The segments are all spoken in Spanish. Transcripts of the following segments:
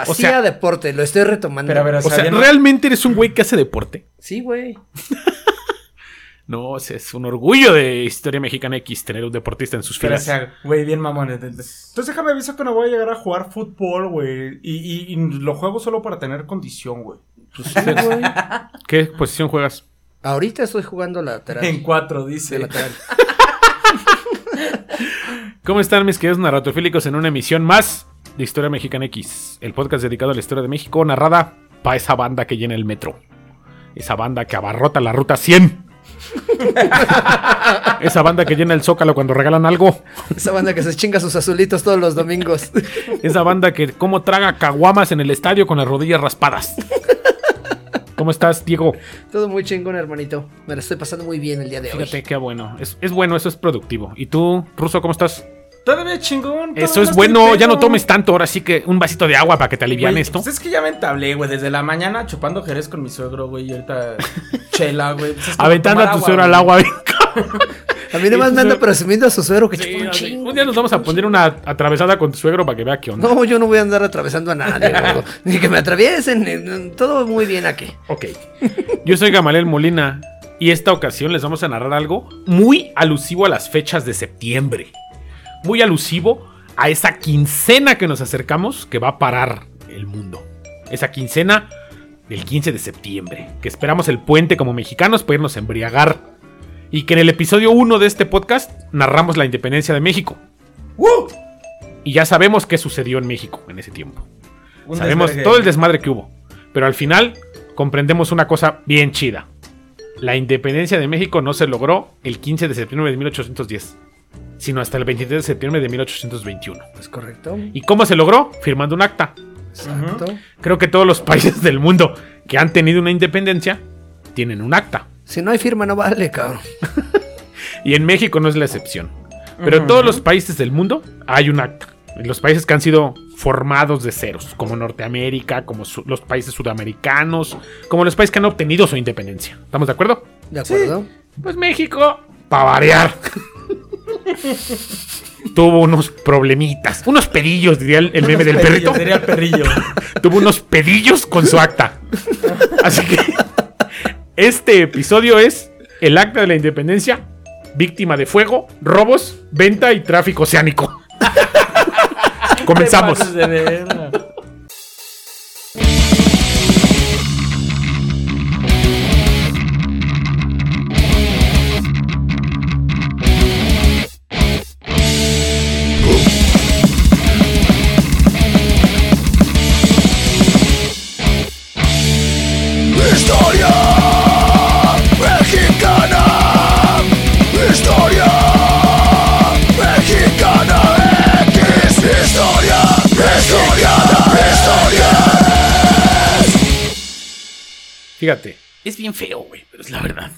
Hacía sea- deporte, lo estoy retomando. Pero a ver, O sea, ¿sabían? ¿realmente eres un güey que hace deporte? Sí, güey. No, o sea, es un orgullo de Historia Mexicana X tener un deportista en sus Pero, o filas. sea, güey, bien mamón. Entonces déjame aviso que no voy a llegar a jugar fútbol, güey. Y, y- y lo juego solo para tener condición, güey. Pues sí, güey. ¿Qué posición juegas? Ahorita estoy jugando lateral. En cuatro, de dice. lateral. ¿Cómo están mis queridos narratofílicos en una emisión más de Historia Mexicana X? El podcast dedicado a la historia de México, narrada para esa banda que llena el metro. Esa banda que abarrota la ruta 100. esa banda que llena el zócalo cuando regalan algo. Esa banda que se chinga sus azulitos todos los domingos. Esa banda que como traga caguamas en el estadio con las rodillas raspadas. ¿Cómo estás, Diego? Todo muy chingón, hermanito. Me la estoy pasando muy bien el día de Fíjate hoy. qué bueno. Es, es bueno, eso es productivo. ¿Y tú, Ruso, cómo estás? Todavía chingón. Eso es bueno, ya no tomes tanto. Ahora sí que un vasito de agua para que te alivian Güey, esto. Pues es que ya me entablé, güey. Desde la mañana chupando jerez con mi suegro, güey. Y ahorita chela, güey. Pues Aventando a tu suegro al güey. agua. A mí nomás me anda presumiendo a su suegro que Sí, chupa un chingo. día nos vamos a poner una atravesada con tu suegro para que vea qué onda. No, yo no voy a andar atravesando a nadie. Ni que me atraviesen. ni- Todo muy bien aquí. Ok. Yo soy Gamaliel Molina y esta ocasión les vamos a narrar algo muy alusivo a las fechas de septiembre. Muy alusivo a esa quincena que nos acercamos que va a parar el mundo. Esa quincena del 15 de septiembre, que esperamos el puente como mexicanos para irnos a embriagar. Y que en el episodio 1 de este podcast narramos la independencia de México. ¡Uh! Y ya sabemos qué sucedió en México en ese tiempo. Un Sabemos desvergue. todo el desmadre que hubo. Pero al final comprendemos una cosa bien chida. La independencia de México no se logró el 15 de septiembre de 1810, sino hasta el 23 de septiembre de 1821. ¿Es correcto? ¿Y cómo se logró? Firmando un acta. Exacto. Creo que todos los países del mundo que han tenido una independencia tienen un acta. Si no hay firma, no vale, cabrón. Y en México no es la excepción. Pero en todos los países del mundo hay un acta. En los países que han sido formados de ceros, como Norteamérica, como los países sudamericanos, como los países que han obtenido su independencia. ¿Estamos de acuerdo? ¿De acuerdo? Pues México, para variar, tuvo unos problemitas, unos pedillos, diría el, el meme del perrito. Sería el perrillo. Tuvo unos pedillos con su acta. Así que este episodio es el acta de la independencia, víctima de fuego, robos, venta y tráfico oceánico. Comenzamos. Fíjate, es bien feo, güey, pero es la verdad.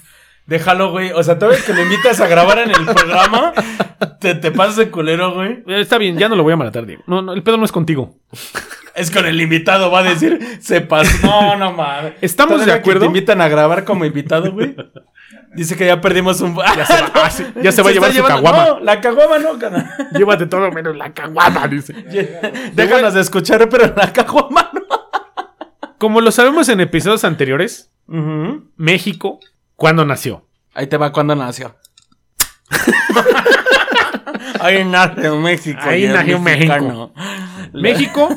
Déjalo, güey. O sea, toda vez que lo invitas a grabar en el programa, te, te pasas de culero, güey. Eh, Está bien, ya no lo voy a matar, Diego. No, no, el pedo no es contigo. Es con el invitado, va a decir, se pasó. No, no mames. ¿Estamos Todavía de acuerdo? Que te invitan a grabar como invitado, güey. Dice que ya perdimos un. Ya se va, ah, sí, ya se va a llevar su caguama. No, la caguama no, carnal. Llévate todo menos la caguama, dice. Déjanos de escuchar, pero la caguama no. Como lo sabemos en episodios anteriores. México, ¿cuándo nació? Ahí te va cuando nació. Ahí nació México. Ahí nació mexicano. México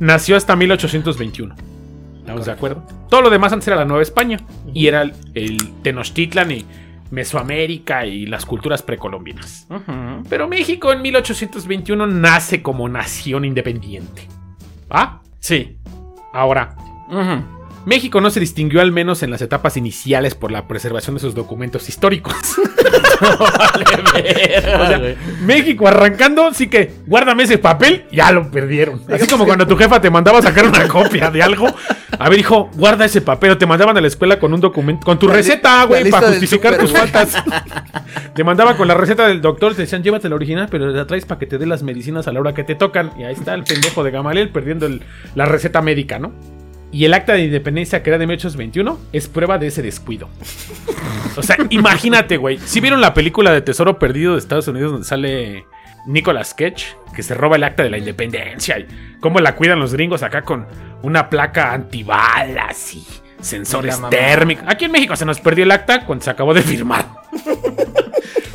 nació hasta 1821. ¿Estamos de acuerdo? Todo lo demás antes era la Nueva España. Y era el, el Tenochtitlan y Mesoamérica y las culturas precolombinas. Pero México en 1821 nace como nación independiente. ¿Ah? Sí. Ahora, México no se distinguió al menos en las etapas iniciales por la preservación de sus documentos históricos. O sea, México arrancando, sí que guárdame ese papel, ya lo perdieron. Así como cuando tu jefa te mandaba a sacar una copia de algo. A ver, hijo, guarda ese papel. O te mandaban a la escuela con un documento, con tu La receta, güey, para justificar tus faltas. Te mandaba con la receta del doctor, te decían, llévate la original, pero la traes para que te dé las medicinas a la hora que te tocan. Y ahí está el pendejo de Gamaliel perdiendo el- la receta médica, ¿no? Y el acta de independencia que era de 1821 es prueba de ese descuido. O sea, imagínate, güey. Si vieron la película de Tesoro Perdido de Estados Unidos donde sale Nicolas Cage, que se roba el acta de la independencia y cómo la cuidan los gringos acá con una placa antibalas y sensores térmicos. Aquí en México se nos perdió el acta cuando se acabó de firmar.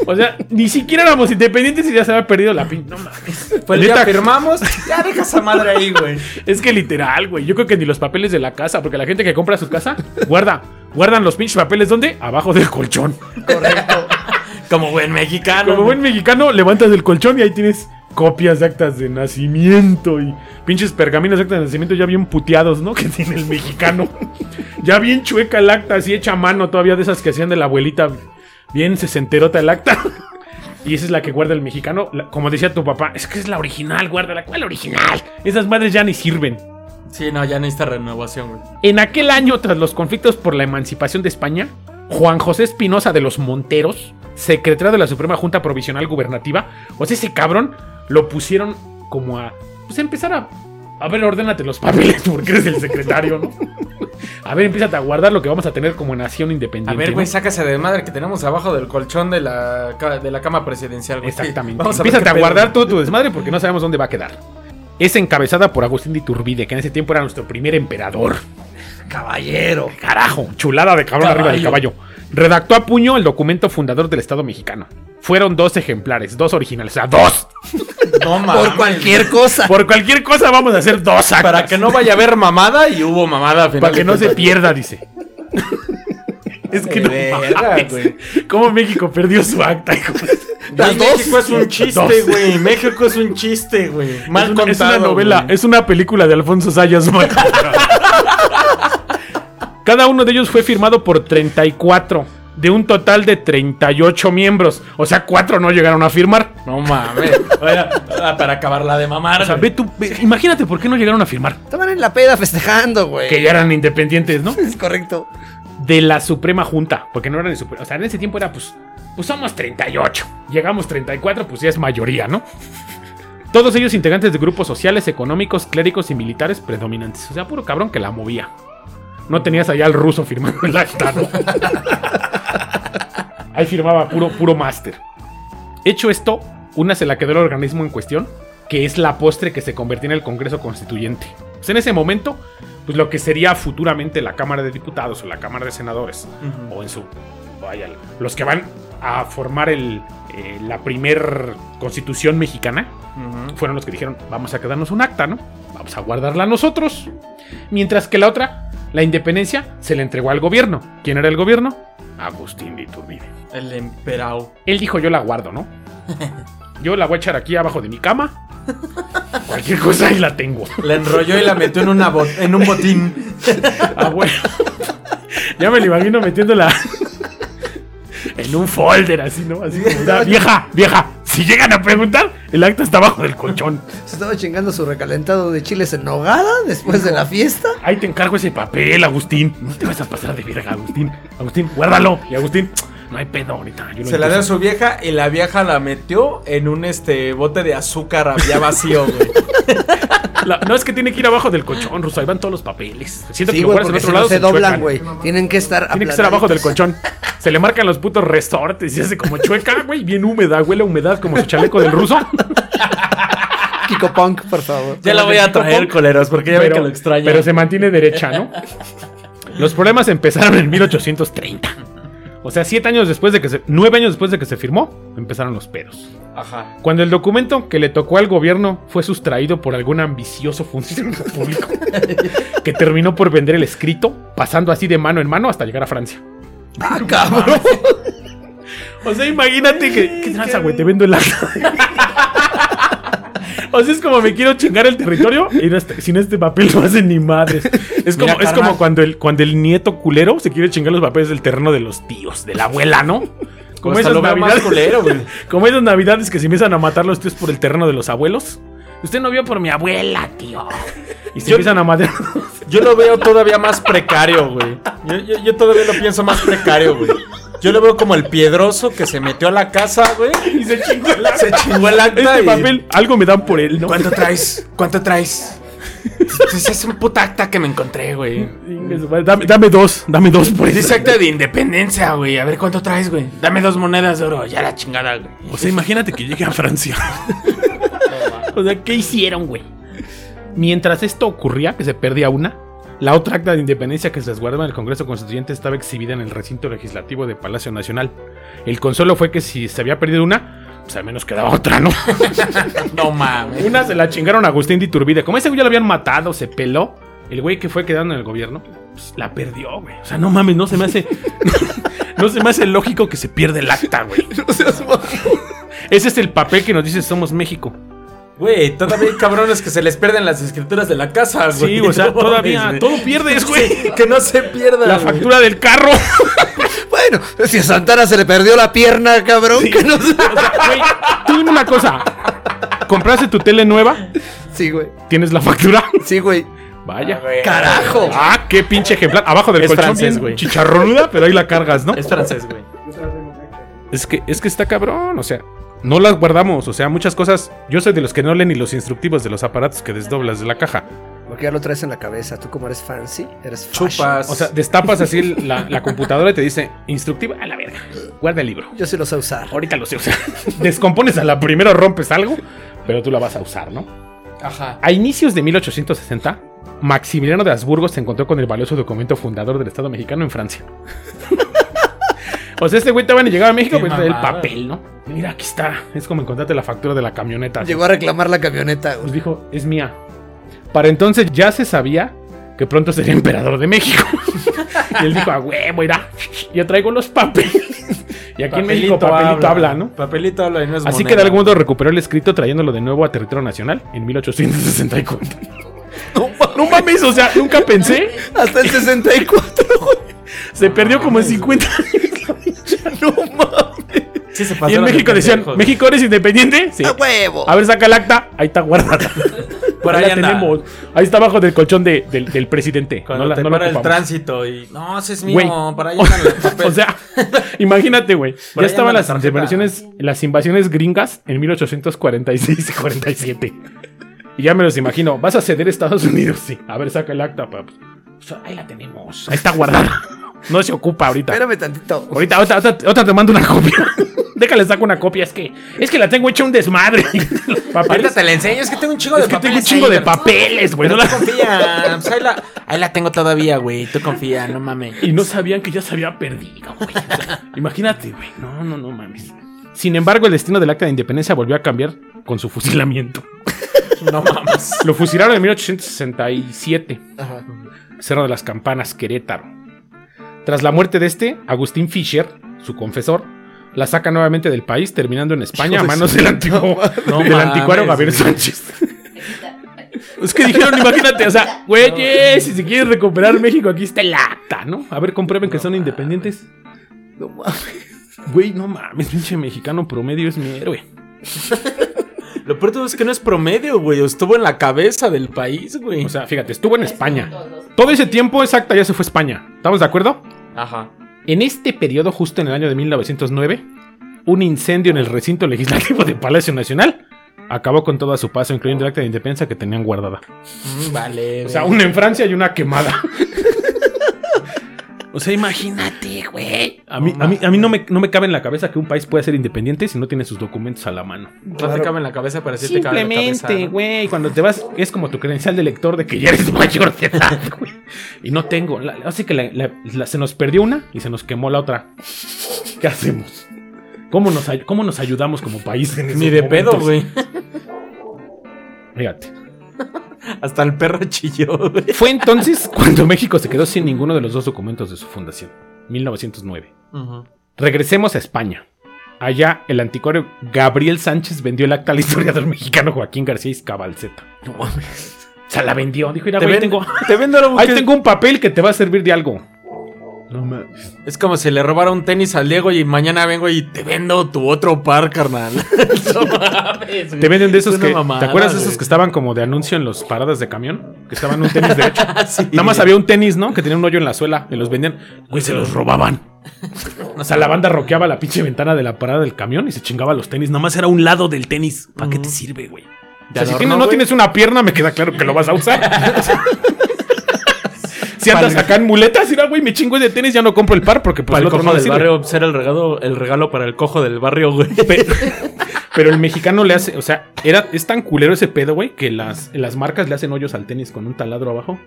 O sea, ni siquiera éramos independientes y ya se había perdido la pin. No mames. Pues ya firmamos. Ya deja esa madre ahí, güey. Es que literal, güey. Yo creo que ni los papeles de la casa, porque la gente que compra su casa guarda, guardan los pinches papeles ¿dónde? Abajo del colchón. Correcto. Como buen mexicano. Como buen mexicano, levantas el colchón y ahí tienes copias de actas de nacimiento y pinches pergaminos de actas de nacimiento ya bien puteados, ¿no? Que tiene el mexicano. ya bien chueca el acta, así hecha a mano todavía de esas que hacían de la abuelita. Bien sesenterota el acta. Y esa es la que guarda el mexicano. La- como decía tu papá, es que es la original, guárdala. ¿Cuál original? Esas madres ya ni sirven. Sí, no, ya necesita renovación, güey. En aquel año, tras los conflictos por la emancipación de España, Juan José Espinosa de los Monteros, secretario de la Suprema Junta Provisional Gubernativa, o sea, ese cabrón lo pusieron como a pues, empezar a. A ver, ordénate los papeles porque eres el secretario, ¿no? A ver, empieza a guardar lo que vamos a tener como nación independiente. A ver, güey, ¿no? sácase de madre que tenemos abajo del colchón de la, de la cama presidencial, güey. Exactamente. Vamos a Empieza a pedo, guardar todo tu desmadre porque no sabemos dónde va a quedar. Es encabezada por Agustín de Iturbide, que en ese tiempo era nuestro primer emperador. Caballero. Carajo, chulada de cabrón arriba del caballo. Redactó a puño el documento fundador del Estado mexicano. Fueron dos ejemplares, dos originales, o sea, dos. No mames. Por cualquier cosa. Por cualquier cosa vamos a hacer dos actas. Para que no vaya a haber mamada y hubo mamada al final. Para que no se pierda, dice. es que no Verga, mames. güey. ¿Cómo México perdió su acta? hijo? México es un chiste, Dos. güey. México es un chiste, güey. Mal es, una, es contado. una novela, güey. es una película de Alfonso Sayas. mal contada. Cada uno de ellos fue firmado por 34 de un total de 38 miembros. O sea, cuatro no llegaron a firmar. No mames. Oiga, ah, para acabarla de mamar. O sea, ve tú, ve- imagínate por qué no llegaron a firmar. Estaban en la peda festejando, güey. Que ya eran independientes, ¿no? Es correcto. De la Suprema Junta. Porque no eran de Suprema. O sea, en ese tiempo era, pues, pues somos 38. Llegamos 34, pues ya es mayoría, ¿no? Todos ellos integrantes de grupos sociales, económicos, clérigos y militares predominantes. O sea, puro cabrón que la movía. No tenías allá al ruso firmando el acta, ¿no? Ahí firmaba puro, puro máster. Hecho esto, una se la quedó el organismo en cuestión, que es la postre que se convirtió en el Congreso Constituyente. Pues en ese momento, pues lo que sería futuramente la Cámara de Diputados o la Cámara de Senadores, o en su. Vaya, los que van a formar el, eh, la primer constitución mexicana, fueron los que dijeron, vamos a quedarnos un acta, ¿no? Vamos a guardarla nosotros. Mientras que la otra, la independencia, se le entregó al gobierno. ¿Quién era el gobierno? Agustín de Iturbide. El emperao. Él dijo, yo la guardo, ¿no? Yo la voy a echar aquí abajo de mi cama. Cualquier cosa ahí la tengo. La enrolló y la metió en, una bot- en un botín. Ah, bueno. Ya me lo imagino metiéndola en un folder así, ¿no? Así como, "Mira, vieja, vieja, si llegan a preguntar, el acta está abajo del colchón. Se estaba chingando su recalentado de chiles en nogada después de la fiesta. Ahí te encargo ese papel, Agustín. No te vas a pasar de verga, Agustín. Agustín, guárdalo. Y Agustín, no hay pedo ahorita. yo Se la dio a empiezo". su vieja y la vieja la metió en un este bote de azúcar ya vacío, güey. La- no es que tiene que ir abajo del colchón, Ruso. Ahí van todos los papeles. Siento Sí, que güey, en otro si lado. no se se doblan, güey. Tienen que estar Tiene que estar abajo del colchón. Se le marcan los putos resortes y se hace como chueca, güey. Bien húmeda, huele a humedad como su chaleco del ruso. Kiko Punk, por favor. Ya la voy a traer, coleros, porque ya ven que lo extraña. pero se mantiene derecha, ¿no? Los problemas empezaron en 1830. O sea, siete años después de que se. Nueve años después de que se firmó, empezaron los pedos. Ajá. Cuando el documento que le tocó al gobierno fue sustraído por algún ambicioso funcionario público que terminó por vender el escrito, pasando así de mano en mano hasta llegar a Francia. Ah, cabrón. O sea, imagínate que. ¿Qué tranza, güey? Te vendo el acta. O sea, es como me quiero chingar el territorio y no este- sin este papel no hacen ni madres. Es como, Mira, es como cuando el, cuando el nieto culero se quiere chingar los papeles del terreno de los tíos, de la abuela, ¿no? Como esas navidades, culero, como esas navidades que se empiezan a matar los tíos por el terreno de los abuelos. Usted no vio por mi abuela, tío. Y se Yo- empiezan a matar. Yo lo veo todavía más precario, güey. Yo, yo- yo todavía lo pienso más precario, güey. Yo lo veo como el piedroso que se metió a la casa, güey. y se chingó el acta. Se chingó el acta Este y- papel, algo me dan por él, ¿no? ¿Cuánto traes? ¿Cuánto traes? Pues es un puta acta que me encontré, güey. Dame, dame dos, dame dos por eso. acta de independencia, güey. A ver cuánto traes, güey. Dame dos monedas de oro. Ya la chingada, güey. O sea, imagínate que llegue a Francia. o sea, ¿qué hicieron, güey? Mientras esto ocurría, que se perdía una, la otra acta de independencia que se resguardaba en el Congreso Constituyente estaba exhibida en el recinto legislativo de Palacio Nacional. El consuelo fue que si se había perdido una, pues al menos quedaba otra, ¿no? No mames. Una se la chingaron a Agustín de Iturbide. Como ese güey ya lo habían matado, se peló. El güey que fue quedando en el gobierno, pues la perdió, güey. O sea, no mames, no se me hace. no se me hace lógico que se pierda el acta, güey. Ese es el papel que nos dice Somos México. Güey, todavía hay cabrones que se les pierden las escrituras de la casa, güey. Sí, o sea, No todavía mames, todo pierdes, güey. Sí, que no se pierda. La güey. factura del carro. Bueno, si a Santana se le perdió la pierna, cabrón, que no sé. O sea, güey, tú dime una cosa. ¿Compraste tu tele nueva? Sí, güey. ¿Tienes la factura? Sí, güey. Vaya. ¡Carajo! Ah, qué pinche ejemplar. Abajo del Es colchón francés, güey. chicharronuda, pero ahí la cargas, ¿no? Es francés, güey. Es que, es que está cabrón, o sea, no las guardamos, o sea, muchas cosas. Yo soy de los que no leen ni los instructivos de los aparatos que desdoblas de la caja. Porque ya lo traes en la cabeza. Tú, como eres fancy, eres fashion. Chupas. O sea, destapas así la, la computadora y te dice instructiva a la verga. Guarda el libro. Yo sí lo sé usar. Ahorita lo sé, o sea, descompones a la primera o rompes algo, pero tú la vas a usar, ¿no? Ajá. A inicios de 1860, Maximiliano de Habsburgo se encontró con el valioso documento fundador del Estado mexicano en Francia. o sea, este güey estaba en llegar a México, Qué pues el papel, ¿no? Mira, aquí está. Es como encontrarte la factura de la camioneta. así. Llegó a reclamar la camioneta. Pues güey. dijo, es mía. Para entonces ya se sabía que pronto sería emperador de México. y él dijo, a huevo, irá. Yo traigo los papeles. y aquí en México papelito habla, ¿no? Papelito habla y no es Así moneda. que de algún modo recuperó el escrito trayéndolo de nuevo a territorio nacional en 1864. No mames, o sea, nunca pensé. Hasta el 64, güey. Se perdió como en 50 años. No mames. Sí se Y en México decían, pendejos. ¿México eres independiente? Sí. ¡A huevo! A ver, saca el acta. Ahí está guardada. Por Ahí ahí la anda. tenemos. Ahí está abajo del colchón de- del, del presidente. Cuando no la, te no la para el tránsito y... No, ese es mío. Güey. Para allá están los papeles. o sea, imagínate, güey. Ya ahí estaban las la invasiones, las invasiones gringas en 1846 y 47. Y ya me los imagino. ¿Vas a ceder Estados Unidos? Sí. A ver, saca el acta, paps. O sea, ahí la tenemos. Ahí está guardada. No se ocupa ahorita. Espérame tantito. Ahorita, otra, otra- otra te mando una copia. Déjale, saco una copia. Es que, es que la tengo hecha un desmadre. Ahorita papeles. te la enseño. Es que tengo un chingo Es de que tengo un papeles. chingo ahí, de pero- papeles, güey. No tú la- confía. Pues ahí, la, ahí la tengo todavía, güey. Tú confía, no mames. Y no sabían que ya se había perdido, güey. O sea, imagínate, güey. No, no, no mames. Sin embargo, el destino del acta de independencia volvió a cambiar con su fusilamiento. No mames. Lo fusilaron en 1867. Ajá. Cerro de las Campanas, Querétaro. Tras la muerte de este, Agustín Fischer, su confesor, la saca nuevamente del país, terminando en España a manos del, antiguo, No del mames, anticuario Gabriel. Sánchez. Es que dijeron, imagínate, o sea, güeyes, si se quieren recuperar México, aquí está el acta, ¿no? A ver, comprueben que son independientes. No mames. Güey, no mames, pinche mexicano promedio es mi héroe. Lo peor de todo es que no es promedio, güey. Estuvo en la cabeza del país, güey. O sea, fíjate, estuvo en España. Todo ese tiempo, exacta, ya se fue a España. ¿Estamos de acuerdo? Ajá. En este periodo, justo en el año de 1909, un incendio en el recinto legislativo de Palacio Nacional acabó con todo a su paso, incluyendo el acta de independencia que tenían guardada. Mm, vale. O sea, una en Francia y una quemada. O sea, imagínate, güey. A mí, a mí, a mí no, me, no me cabe en la cabeza que un país pueda ser independiente si no tiene sus documentos a la mano. No te cabe en la cabeza, pero sí te cabe en la cabeza. Simplemente, ¿no? güey, cuando te vas, es como tu credencial de lector de que ya eres mayor de edad, güey. Y no tengo. la- así que la- la- la- se nos perdió una y se nos quemó la otra. ¿Qué hacemos? ¿Cómo nos, cómo nos ayudamos como país en Ni de pedo, güey. Fíjate. Hasta el perro chilló, güey. Fue entonces cuando México se quedó sin ninguno de los dos documentos de su fundación. 1909. Regresemos a España. Allá, el anticuario Gabriel Sánchez vendió el acta al historiador mexicano Joaquín García Izcabalceta. No mames. Se la vendió. Dijo, mira, Te, güey, ven- tengo, te vendo algo ahí que- tengo un papel que te va a servir de algo. No mames. Es como si le robara un tenis al Diego y mañana vengo y te vendo tu otro par, carnal. No mames, güey. Te venden de esos que. mamada, ¿Te acuerdas de esos güey. que estaban como de anuncio en los paradas de camión? Que estaban un tenis derecho. Sí. Nada más había un tenis, ¿no? Que tenía un hoyo en la suela. Y los vendían. Güey, se los robaban. O sea, la banda roqueaba la pinche ventana de la parada del camión y se chingaba los tenis. Nada más era un lado del tenis. ¿Para qué te sirve, güey? O sea, si adorno, tienes- no tienes una pierna, me queda claro que lo vas a usar. si andas acá en muletas, mira, güey, me chingo de tenis, ya no compro el par porque pues Para el cojo no del sirve. barrio, era el regalo, el regalo para el cojo del barrio, güey. Pe- Pero el mexicano le hace, o sea, era, es tan culero ese pedo, güey, que las, las marcas le hacen hoyos al tenis con un taladro abajo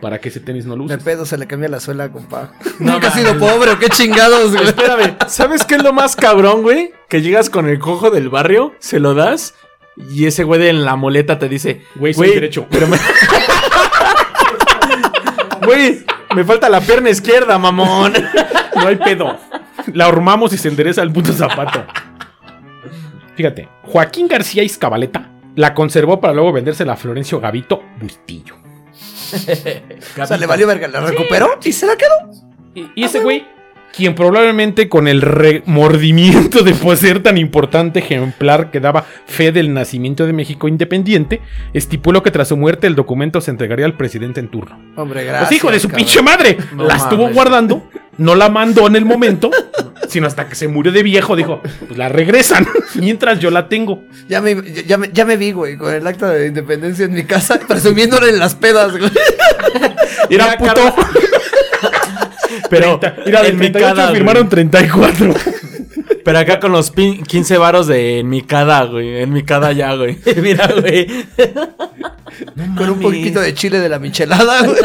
para que ese tenis no De uses. pedo se le cambia la suela, compa. No Nunca ha mames. sido pobre, ¿o qué chingados, güey. Espérame, ¿sabes qué es lo más cabrón, güey? Que llegas con el cojo del barrio, se lo das y ese güey de en la moleta te dice, Güey, soy derecho. Pero me... Güey, me falta la pierna izquierda, mamón. No hay pedo. La hormamos y se endereza el puto zapato. Fíjate, Joaquín García Izcabaleta la conservó para luego vendérsela a Florencio Gavito Bustillo. O sea, le valió verga, la recuperó y se la quedó. Y, y ese güey, quien probablemente con el remordimiento de poseer tan importante ejemplar que daba fe del nacimiento de México independiente, estipuló que tras su muerte el documento se entregaría al presidente en turno. Hombre, gracias. Pues hijo de su cabrón. pinche madre. No la estuvo mames. guardando, no la mandó en el momento, sino hasta que se murió de viejo, dijo, pues la regresan, mientras yo la tengo. Ya me, ya, me, ya me vi, güey, con el acta de independencia en mi casa, presumiéndole en las pedas, güey. Era puto. Pero Mira, en mi 38 cada, firmaron 34. Pero acá con los pin- 15 varos de en mi cada, güey. En mi cada ya, güey. Mira, güey. Con un poquito de chile de la michelada, güey.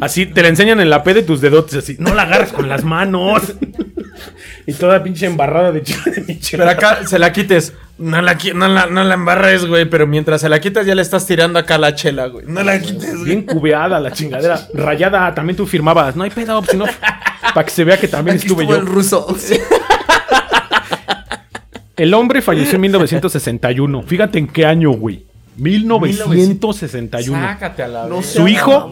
Así te la enseñan en la P de tus dedotes, así. No la agarres con las manos. y toda pinche embarrada de chile de Pero acá se la quites. No la, no la, no la embarres, güey. Pero mientras se la quitas ya le estás tirando acá la chela, güey. No la quites, güey. Bien cubeada la chingadera. Rayada, también tú firmabas. No hay pedo, si no. Para que se vea que también Aquí estuve estuvo yo. el ruso. El hombre falleció en 1961. Fíjate en qué año, güey. 1961. Sácate a la No Su hijo.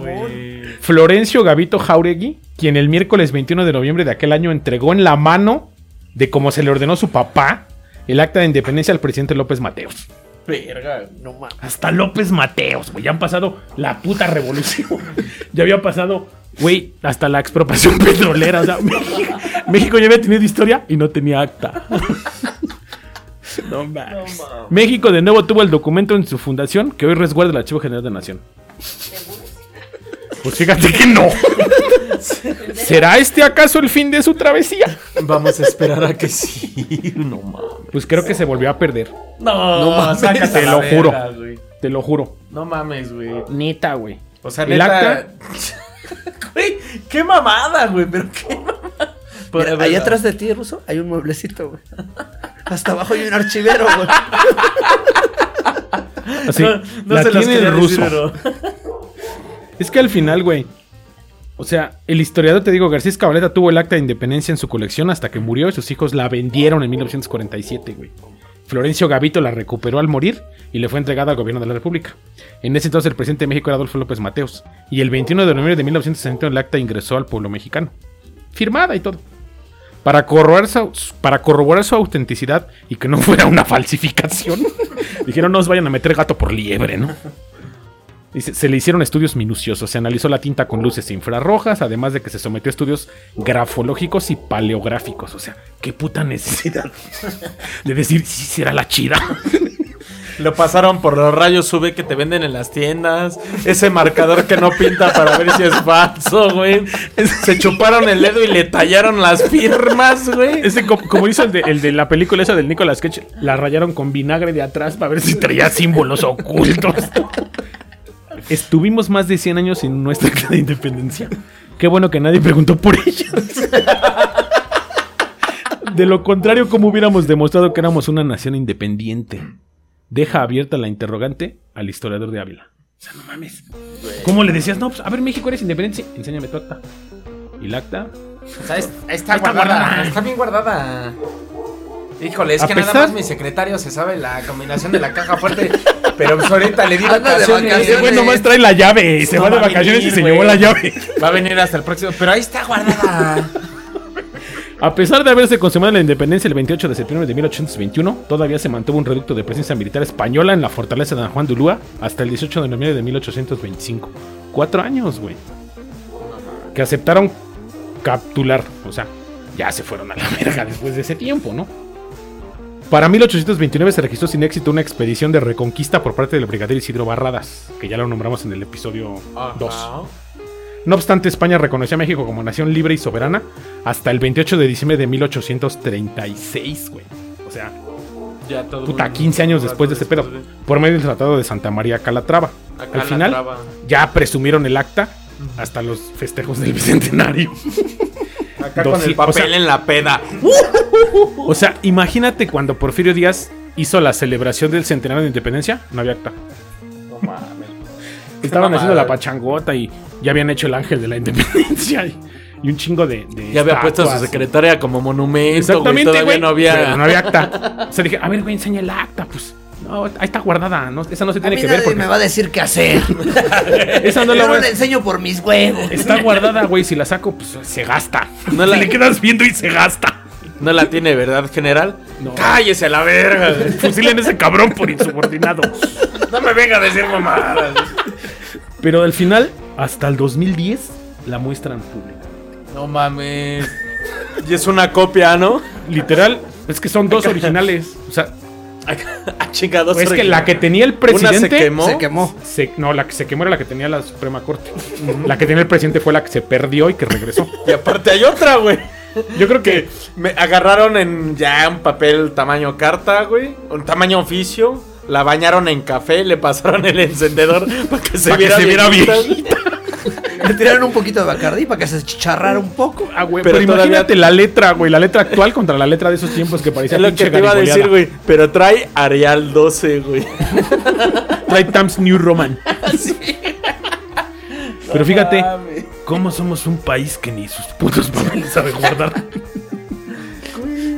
Florencio Gavito Jauregui, quien el miércoles 21 de noviembre de aquel año entregó en la mano de como se le ordenó su papá el acta de independencia al presidente López Mateos. Verga. No mames. Hasta López Mateos, güey. Ya han pasado la puta revolución. ya había pasado, güey, hasta la expropiación petrolera. O sea, México, México ya había tenido historia y no tenía acta. no mames. México de nuevo tuvo el documento en su fundación que hoy resguarda el Archivo General de la Nación. Pues fíjate que no. ¿Será este acaso el fin de su travesía? Vamos a esperar a que sí. No mames. Pues creo que se volvió a perder. No, No mames, sácate te lo juro. Te lo juro. No mames, güey. Neta, güey. O sea, El neta. acta- Güey, qué mamada, güey. Pero qué mamada. Mira, ahí atrás de ti, ruso, hay un mueblecito, güey. Hasta abajo hay un archivero, güey. Así. No la se tiene el decir, ruso. pero- Es que al final, güey. O sea, el historiador, te digo, García Escabaleta tuvo el acta de independencia en su colección hasta que murió y sus hijos la vendieron en 1947, güey. Florencio Gavito la recuperó al morir y le fue entregada al gobierno de la República. En ese entonces el presidente de México era Adolfo López Mateos. Y el 21 de noviembre de 1961 el acta ingresó al pueblo mexicano. Firmada y todo. Para corroborar, su, para corroborar su autenticidad y que no fuera una falsificación. Dijeron, no os vayan a meter gato por liebre, ¿no? Dice, se le hicieron estudios minuciosos, se analizó la tinta con luces infrarrojas, además de que se sometió a estudios grafológicos y paleográficos. O sea, qué puta necesidad de decir si será la chida. Lo pasaron por los rayos UV que te venden en las tiendas. Ese marcador que no pinta para ver si es falso, güey. Se chuparon el dedo y le tallaron las firmas, güey. Ese, co- como, hizo el de, el de la película esa del Nicolas Cage, la rayaron con vinagre de atrás para ver si traía símbolos ocultos. Estuvimos más de 100 años sin nuestra acta de independencia. Qué bueno que nadie preguntó por ella. De lo contrario, ¿cómo hubiéramos demostrado que éramos una nación independiente? Deja abierta la interrogante al historiador de Ávila. O sea, no mames. ¿Cómo le decías? No, pues, a ver, México, ¿eres independiente? Sí, enséñame tu acta. ¿Y la acta? O sea, es- está, guardada. Está bien guardada. Híjole, es A que pesar- nada más mi secretario se sabe la combinación de la caja fuerte. Pero pues ahorita le di vacaciones. vacaciones. Ese güey nomás trae la llave. Se No va de vacaciones y se güey. llevó la llave. Va a venir hasta el próximo. Pero ahí está guardada. A pesar de haberse consumado la independencia el 28 de septiembre de 1821, todavía se mantuvo un reducto de presencia militar española en la fortaleza de San Juan de Ulúa hasta el 18 de noviembre de 1825. Cuatro años, güey. Que aceptaron capturar. O sea, ya se fueron a la verga después de ese tiempo, ¿no? Para 1829 se registró sin éxito una expedición de reconquista por parte del brigadier Isidro Barradas, que ya lo nombramos en el episodio 2. Ajá. No obstante, España reconoció a México como nación libre y soberana hasta el 28 de diciembre de 1836, güey. O sea, Ya todo puta, un- 15 años después de ese pedo, por medio del Tratado de Santa María Calatrava. acá Al final, ya presumieron el acta hasta los festejos del bicentenario. Acá con el papel o sea- en la peda. O sea, imagínate cuando Porfirio Díaz hizo la celebración del centenario de independencia, no había acta. No mames. Estaban haciendo la pachangota y ya habían hecho el ángel de la independencia y, y un chingo de. de Ya había puesto a su secretaria como monumento. Exactamente, güey. no había. Pero no había acta. O sea, dije, a ver, güey, enseña el acta. Pues, ahí está guardada. No, esa no se A tiene mí que ver nadie porque me va a decir qué hacer. esa no la Yo voy no a- le enseño por mis huevos. Está guardada, güey. Si la saco, pues se gasta. No la- Le quedas viendo y se gasta. No la tiene, ¿verdad, general? No. Cállese a la verga. Fusilen a ese cabrón por insubordinado. No me venga a decir mamadas. Pero al final, hasta el 2010, la muestran pública. No mames. Y es una copia, ¿no? Literal, es que son dos originales. O sea, Ah, chingados. es que la que tenía el Una presidente. se quemó. Se quemó. se- no, la que se quemó era la que tenía la Suprema Corte. La que tenía el presidente fue la que se perdió y que regresó. Y aparte hay otra, güey. Yo creo que Me agarraron en ya un papel tamaño carta, güey. Un tamaño oficio. La bañaron en café, le pasaron el encendedor para que se Pa' que viera se viera viejita. Le tiraron un poquito de Bacardí para que se chicharrara un poco. Ah, güey, Pero pero, todavía- imagínate la letra, güey, la letra actual contra la letra de esos tiempos que parecía Es lo pinche que te iba a decir, güey. Pero trae Arial 12, güey. Trae Times New Roman. Pero fíjate, cómo somos un país que ni sus putos papeles sabe guardar.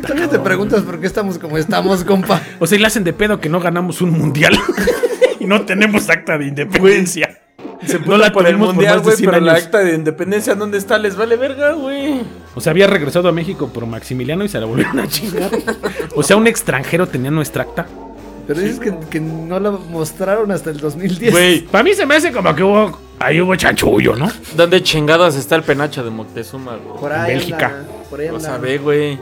¿Tú te preguntas por qué estamos como estamos, compa? O sea, y le hacen de pedo que no ganamos un mundial y no tenemos acta de independencia. Se No la por el mundial, más de güey. 100 Pero la años. acta de independencia, ¿dónde está? Les vale verga, güey. O sea, había regresado a México por Maximiliano y se la volvieron a chingar. O sea, un extranjero tenía nuestra acta. Pero dices que, que no la mostraron hasta el 2010. Güey, Para mí se me hace como que hubo. Ahí hubo chanchullo, ¿no? ¿dónde chingados está el penacho de Moctezuma, güey? Por ahí Bélgica. anda, por ahí O anda. sea, ve, güey.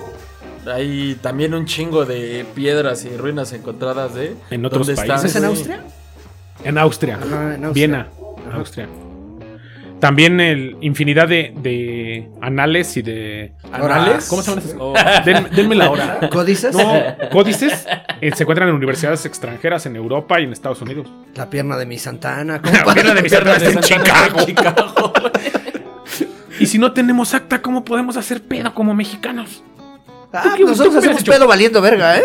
Hay también un chingo de piedras y ruinas encontradas, ¿eh? En otros ¿Dónde países. ¿Es en? Austria? En Austria. Ajá, en Austria. Viena, Austria. También el infinidad de, de anales y de. ¿Anales? ¿Cómo se llaman esas? Oh. Den- denme la hora. ¿Códices? No, códices eh, se encuentran en universidades extranjeras en Europa y en Estados Unidos. La pierna de mi Santana, La pierna de mi Santana está en Chicago. Chicago. Y si no tenemos acta, ¿cómo podemos hacer pedo como mexicanos? Ah, ¿Qué- nosotros hacemos pedo valiendo verga, ¿eh?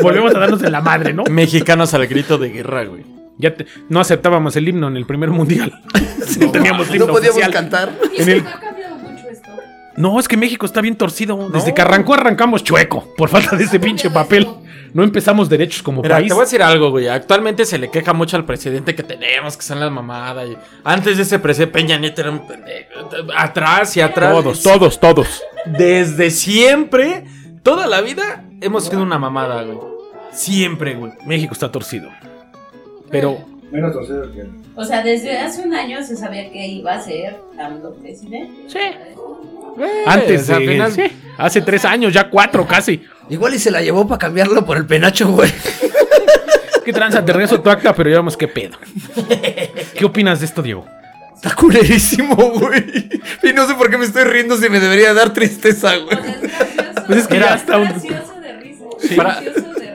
Volvemos a darnos en la madre, ¿no? Mexicanos al grito de guerra, güey. Ya te- no aceptábamos el himno en el primer mundial. no teníamos himno No podíamos oficial. cantar. Y En sí, el- no ha cambiado mucho esto. No, es que México está bien torcido. Desde que arrancó, arrancamos chueco. Por falta de ese pinche papel. No empezamos derechos como Mira, país. te voy a decir algo, güey. Actualmente se le queja mucho al presidente que tenemos, que son las mamadas. Y antes de ese presidente Peña Nieto era un pendejo. Atrás y atrás. Todos, todos, todos. Desde siempre, toda la vida, hemos sido una mamada, güey. Siempre, güey. México está torcido. Pero Menos torcido que. O sea, desde hace un año se sabía que iba a ser AMLO presidente. Sí. antes o sea, de. al final- sí, hace tres años, ya cuatro casi. Igual y se la llevó para cambiarlo por el penacho, güey. ¿Qué tranza? Te regreso tu acta, pero ya vemos qué pedo. ¿Qué opinas de esto, Diego? Está culerísimo, güey. Y no sé por qué me estoy riendo si me debería dar tristeza, güey. Pues es que un- gracioso de risa. Para- Gracioso de.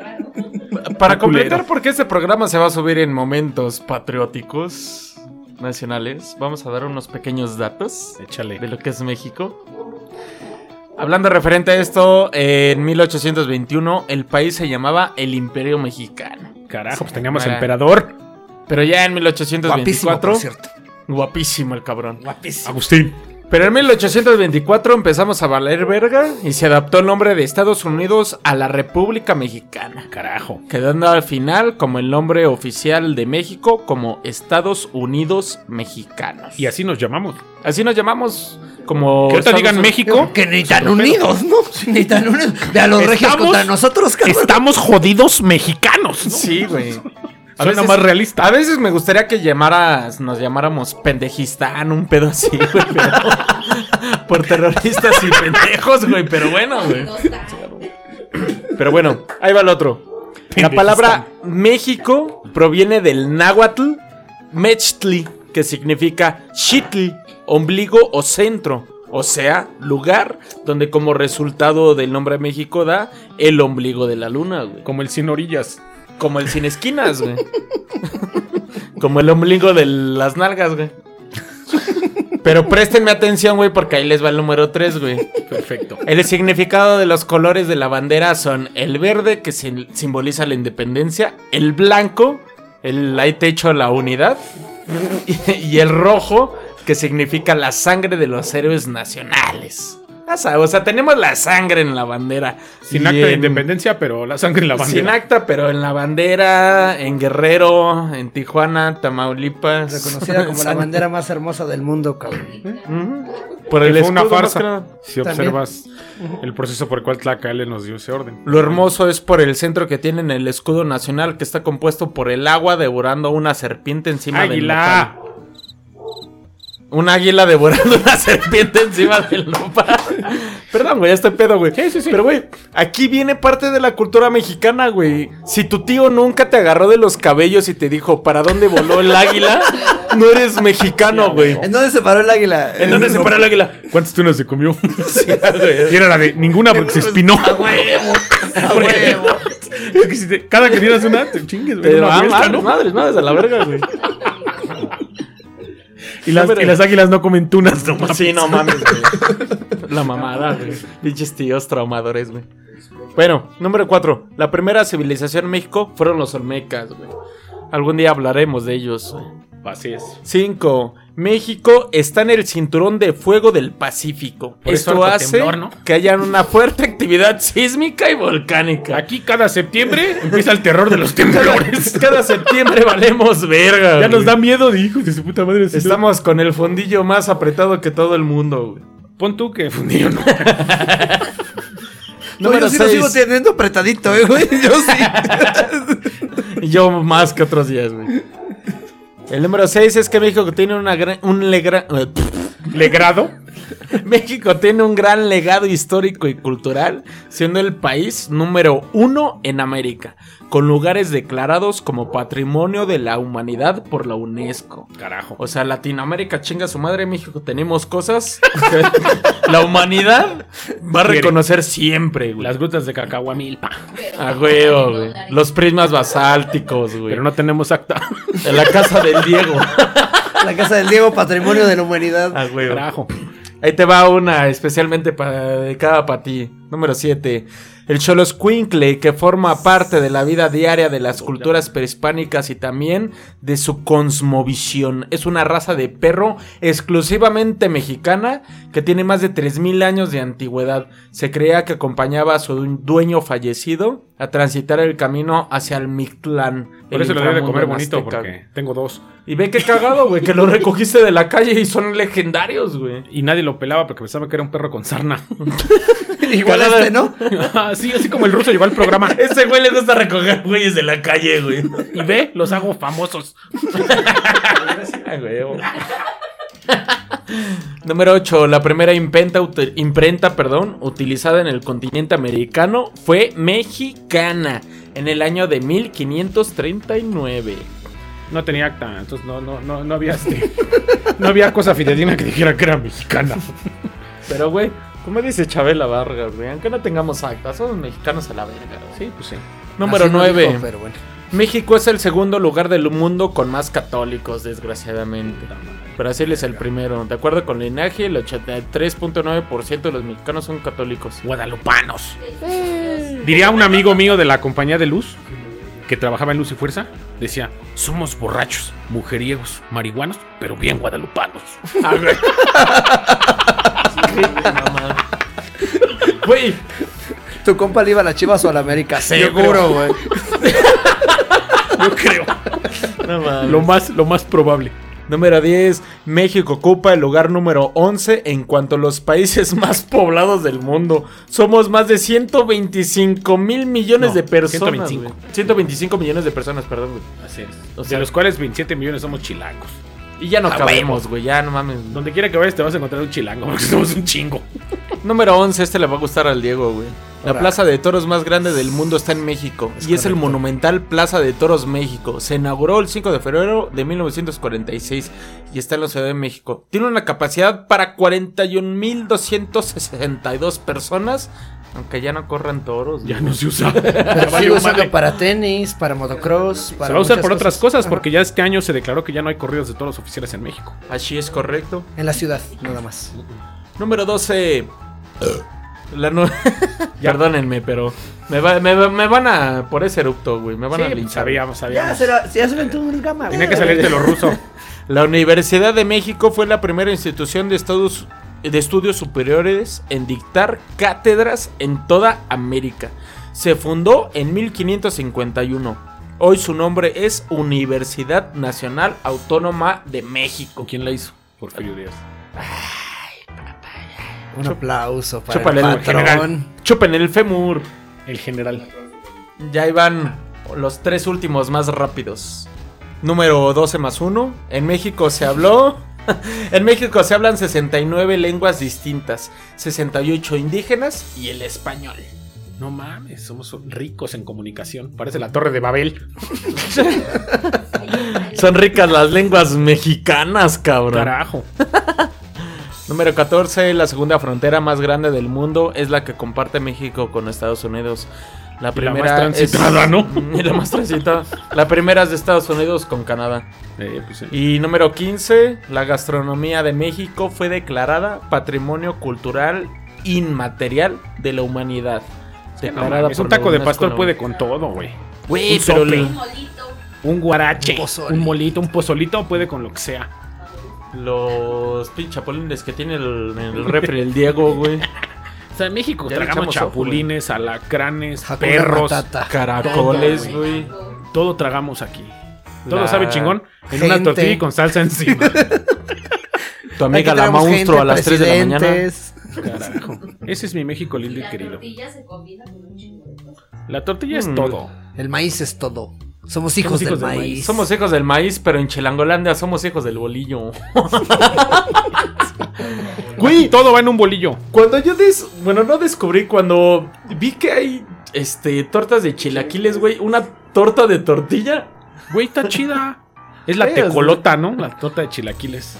Para completar, culero. porque este programa se va a subir en momentos patrióticos nacionales, vamos a dar unos pequeños datos Échale. de lo que es México. Hablando referente a esto, en 1821 el país se llamaba el Imperio Mexicano. Carajo, pues teníamos emperador. Pero ya en Guapísimo, 1824... por cierto. Guapísimo el cabrón. Guapísimo. Agustín. Pero en 1824 empezamos a valer verga y se adaptó el nombre de Estados Unidos a la República Mexicana. Carajo. Quedando al final como el nombre oficial de México como Estados Unidos Mexicanos. Y así nos llamamos. así nos llamamos como... Que ahorita digan Unidos. México. Que ni tan unidos, ¿no? Ni tan unidos. De a los regios Estamos- contra nosotros, cabrón. Estamos jodidos mexicanos. ¿no? Sí, güey. A Suena veces- más realista. A veces me gustaría que llamaras, nos llamáramos pendejistán, un pedo así, güey, pero por terroristas y pendejos, güey, pero bueno, güey. Pero bueno, ahí va el otro. La palabra México proviene del náhuatl Mechtli, que significa Xitl, ombligo o centro. O sea, lugar donde como resultado del nombre México da el ombligo de la luna, güey. Como el sin orillas. Como el sin esquinas, güey. Como el ombligo de las nalgas, güey. Pero préstenme atención, güey, porque ahí les va el número 3, güey. Perfecto. El significado de los colores de la bandera son el verde, que sim- simboliza la independencia, el blanco, el ahí te echo la unidad, y, y el rojo, que significa la sangre de los héroes nacionales. Ya sabes, O sea, tenemos la sangre en la bandera. Sin Y acta de en- independencia, pero la sangre en la Sin bandera. acta, pero en la bandera, en Guerrero, en Tijuana, Tamaulipas. Reconocida como la bandera más hermosa del mundo, cabrón. Ujú. Por el fue una farsa. Si observas el proceso por el cual Tlacaele nos dio ese orden. Lo hermoso es por el centro que tiene en el escudo nacional que está compuesto por el agua devorando una serpiente encima del ¡Águila! Un águila devorando una serpiente encima del nopal. Perdón, güey, este pedo, güey. Pero, güey, aquí viene parte de la cultura mexicana, güey. Si tu tío nunca te agarró de los cabellos y te dijo, ¿para dónde voló el águila? No eres mexicano, güey. ¿En dónde se paró el águila? ¿En dónde se paró el águila? ¿Cuántas tunas se comió? Y era la de ninguna porque se espinó. A huevo. Es que si te- cada que tienes una, te chingues, güey. Madres, ¿no? madres, madres, a la verga, güey. Y las, y las águilas no comen tunas, no mames. Sí, no mames, güey. La mamada, güey. Pinches tíos traumadores, güey. Bueno, número 4. La primera civilización en México fueron los Olmecas, güey. Algún día hablaremos de ellos. Así es. 5. México está en el cinturón de fuego del Pacífico. Por Esto hace temblor, ¿no? que haya una fuerte actividad sísmica y volcánica. Aquí cada septiembre empieza el terror de los temblores. Cada septiembre valemos verga. Ya nos da miedo de hijos de su puta madre. no- Estamos con el fondillo más apretado que todo el mundo, güey. Pon tú que fundillo, ¿no? No, yo sí lo sigo teniendo apretadito, eh, güey. Yo sí. Yo más que otros días, güey. El número 6 es que México tiene una gran, un legra- Legrado. México tiene un gran legado histórico y cultural, siendo el país número uno en América, con lugares declarados como Patrimonio de la Humanidad por la UNESCO. Carajo. O sea, Latinoamérica chinga su madre, México tenemos cosas que la humanidad va a reconocer siempre, güey. Las grutas de Cacahuamilpa. A huevo, güey. Los prismas basálticos, güey. Pero no tenemos acta. En la casa del Diego. La casa del Diego, patrimonio de la humanidad. A huevo. Carajo. Ahí te va una especialmente para dedicada para ti. Número 7. El Xoloscuincle, que forma parte de la vida diaria de las culturas prehispánicas y también de su cosmovisión. Es una raza de perro exclusivamente mexicana que tiene más de 3000 años de antigüedad. Se creía que acompañaba a su dueño fallecido a transitar el camino hacia el Mictlán. Por eso lo debe comer bonito, azteca. porque tengo dos. Y ve qué cagado, güey, que lo recogiste de la calle y son legendarios, güey. Y nadie lo pelaba porque pensaba que era un perro con sarna. Igual este, ¿no? Así, así como el ruso llegó al programa. Ese güey le gusta recoger güeyes de la calle, güey. Y ve, los hago famosos. Ah. Número 8. La primera imprenta, imprenta perdón, utilizada en el continente americano fue mexicana en el año de 1539. No tenía acta, entonces no, no, no, no había este, no había cosa fidedigna que dijera que era mexicana. Pero, güey, como dice Chabela Vargas, güey, aunque no tengamos acta, somos mexicanos a la verga. güey. Sí, pues sí. Número Así no 9. dijo, pero bueno. México es el segundo lugar del mundo con más católicos, desgraciadamente. Brasil es el primero. De acuerdo con linaje, el 83.9% de los mexicanos son católicos. Guadalupanos. Diría un amigo mío de la compañía de luz que trabajaba en Luz y Fuerza, decía, somos borrachos, mujeriegos, marihuanos, pero bien guadalupanos. Ah, Güey, Tu compa le iba a la Chivas o a la América. Seguro, güey. Yo creo. no mames. Lo más, lo más probable. Número 10. México ocupa el lugar número 11 en cuanto a los países más poblados del mundo. Somos más de 125 mil millones No, de personas. 125. güey. 125 millones de personas, perdón, güey. Así es. O de sea- los cuales 27 millones somos chilangos. Y ya no A cabemos, güey. Ya no mames. Donde quiera que vayas te vas a encontrar un chilango, porque somos un chingo. Número 11. Este le va a gustar al Diego, güey. La plaza de toros más grande del mundo está en México y es el monumental Plaza de Toros México. Se inauguró el 5 de febrero de 1946 y está en la Ciudad de México. Tiene una capacidad para 41.262 personas, aunque ya no corran toros. Ya no se usa. Ya valió usando para tenis, para motocross. Para Se va a usar por otras cosas Ajá. porque ya este año se declaró que ya no hay corridos de toros oficiales en México. Así es correcto. En la ciudad, nada más. Número 12. La nu- Perdónenme, pero me, va- me va- me van a. Por ese erupto, güey. Me van a Sí, linchar. sabíamos, Ya, sabíamos. se ya se aventó un gama. Tenía que salir de lo ruso. La Universidad de México fue la primera institución de estudios, de estudios superiores en dictar cátedras en toda América. Se fundó en 1551. Hoy su nombre es Universidad Nacional Autónoma de México. ¿Quién la hizo? Porfirio Díaz. Un aplauso para el el patrón. general. Chupen el fémur. El general. Ya iban los tres últimos más rápidos. Número 12 más 1. En México se habló. En México se hablan 69 lenguas distintas, 68 indígenas y el español. No mames, somos ricos en comunicación. Parece la Torre de Babel. Son ricas las lenguas mexicanas, cabrón. Carajo. Número 14, la segunda frontera más grande del mundo es la que comparte México con Estados Unidos. La Y la primera más transitada, es- ¿no? Y la más transitada. La primera es de Estados Unidos con Canadá. Eh, pues, sí. Y número 15, la gastronomía de México fue declarada Patrimonio Cultural Inmaterial de la Humanidad. No Declarada mames, por un taco de pastor puede con todo, güey. Güey, un pero Un molito. Un guarache, Un molito, un pozolito puede con lo que sea. los pinches chapulines que tiene el, el refri el Diego, güey. O sea, en México Ya tragamos echamos ojo, chapulines, alacranes, Hakuna perros, Matata. Caracoles, Todo, güey. todo tragamos aquí. Todo La- sabe chingón en una tortilla y con salsa encima. Tu amiga la monstruo gente, a las 3 de la mañana. Carajo. Ese es mi México lindo y La querido. tortilla se combina con un chingo de cosas. La tortilla es Mm. todo. El maíz es todo. Somos hijos, hijos del, del maíz. maíz. Somos hijos del maíz, pero en Chilangolandia somos hijos del bolillo. Güey, todo va en un bolillo. Cuando yo des... Bueno, no descubrí, cuando vi que hay este tortas de chilaquiles, güey, una torta de tortilla. Güey, está chida. Es la tecolota, ¿no? La torta de chilaquiles.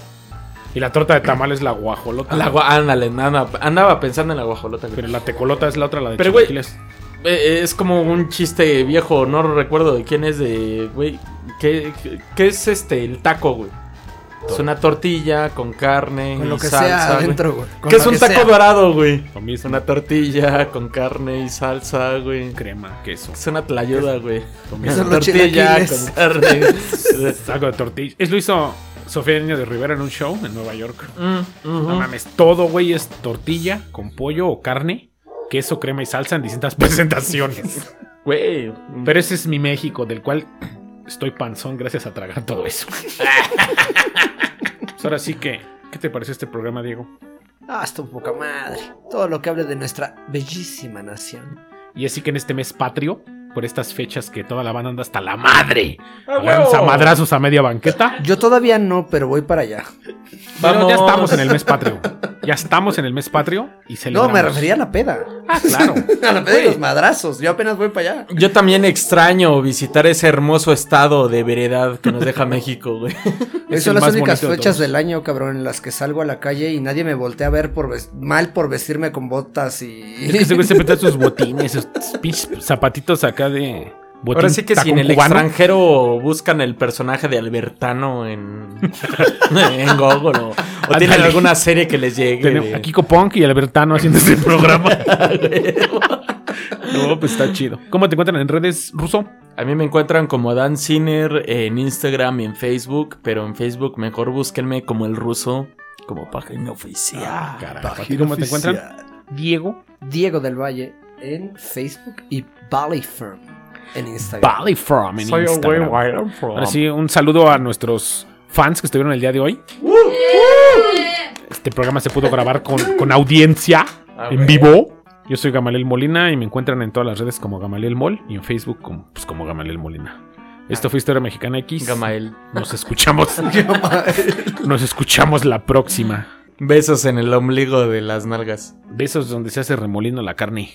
Y la torta de tamal es la guajolota. La gua- ándale, nada, andaba pensando en la guajolota. güey. Pero la tecolota es la otra, la de Pero, chilaquiles. Eh, Es como un chiste viejo, no recuerdo de quién es de, güey, ¿qué, qué- qué es este, el taco, güey? Es una tortilla con carne Con y lo que salsa, sea adentro, güey. Con ¿Qué es un que taco sea. dorado, güey? Lo mismo. Una tortilla con carne y salsa, güey. crema, queso. Es una tlayuda, güey. Lo Una tortilla con carne. Algo de tortilla. Es lo hizo Sofía Niño de Rivera en un show en Nueva York. Mm. No mames, todo, güey, es tortilla con pollo o carne, queso, crema y salsa en distintas presentaciones. Güey. Pero ese es mi México, del cual estoy panzón gracias a tragar todo eso. Pues ahora sí que, ¿qué te pareció este programa, Diego? Ah, está un poca madre. Todo lo que hable de nuestra bellísima nación. Y así que en este mes patrio, por estas fechas que toda la banda anda hasta la madre, ¡Ah, lanza madrazos a media banqueta. Yo todavía no, pero voy para allá. Pero Vamos. ya estamos en el mes patrio. Ya estamos en el mes patrio y No, celebramos. me refería a la peda. Ah, claro. A la peda de los madrazos. Yo apenas voy para allá. Yo también extraño visitar ese hermoso estado de veredad que nos deja México, güey. Es Esas son las únicas de fechas del año, cabrón, en las que salgo a la calle y nadie me voltea a ver por mal por vestirme con botas y. Es que güey siempre trae sus botines, sus pinches zapatitos acá de. botín Ahora sí que si en el cubano. extranjero buscan el personaje de Albertano en, en Google o, o tienen alguna serie que les llegue. Tenemos a Kiko Punk y Albertano haciendo este programa. no, pues está chido. ¿Cómo te encuentran en redes, Ruso? A mí me encuentran como Dan Sinner en Instagram y en Facebook, pero en Facebook mejor búsquenme como el ruso, como página oficial. Carajo, ¿a ti ¿Cómo te encuentran? Diego. Diego del Valle en Facebook y Bally Firm en Instagram. Valley From en Soy Instagram. Ahora sí, un saludo a nuestros fans que estuvieron el día de hoy. Este programa se pudo grabar con, con audiencia Ah, en vivo. Yo soy Gamaliel Molina y me encuentran en todas las redes como Gamaliel Mol y en Facebook como, pues, como Gamaliel Molina. Esto fue Historia Mexicana X. Gamael. Nos escuchamos. Nos escuchamos la próxima. Besos en el ombligo de las nalgas. Besos donde se hace remolino la carne.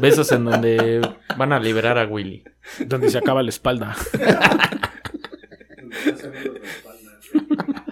Besos en donde van a liberar a Willy. Donde se acaba la espalda.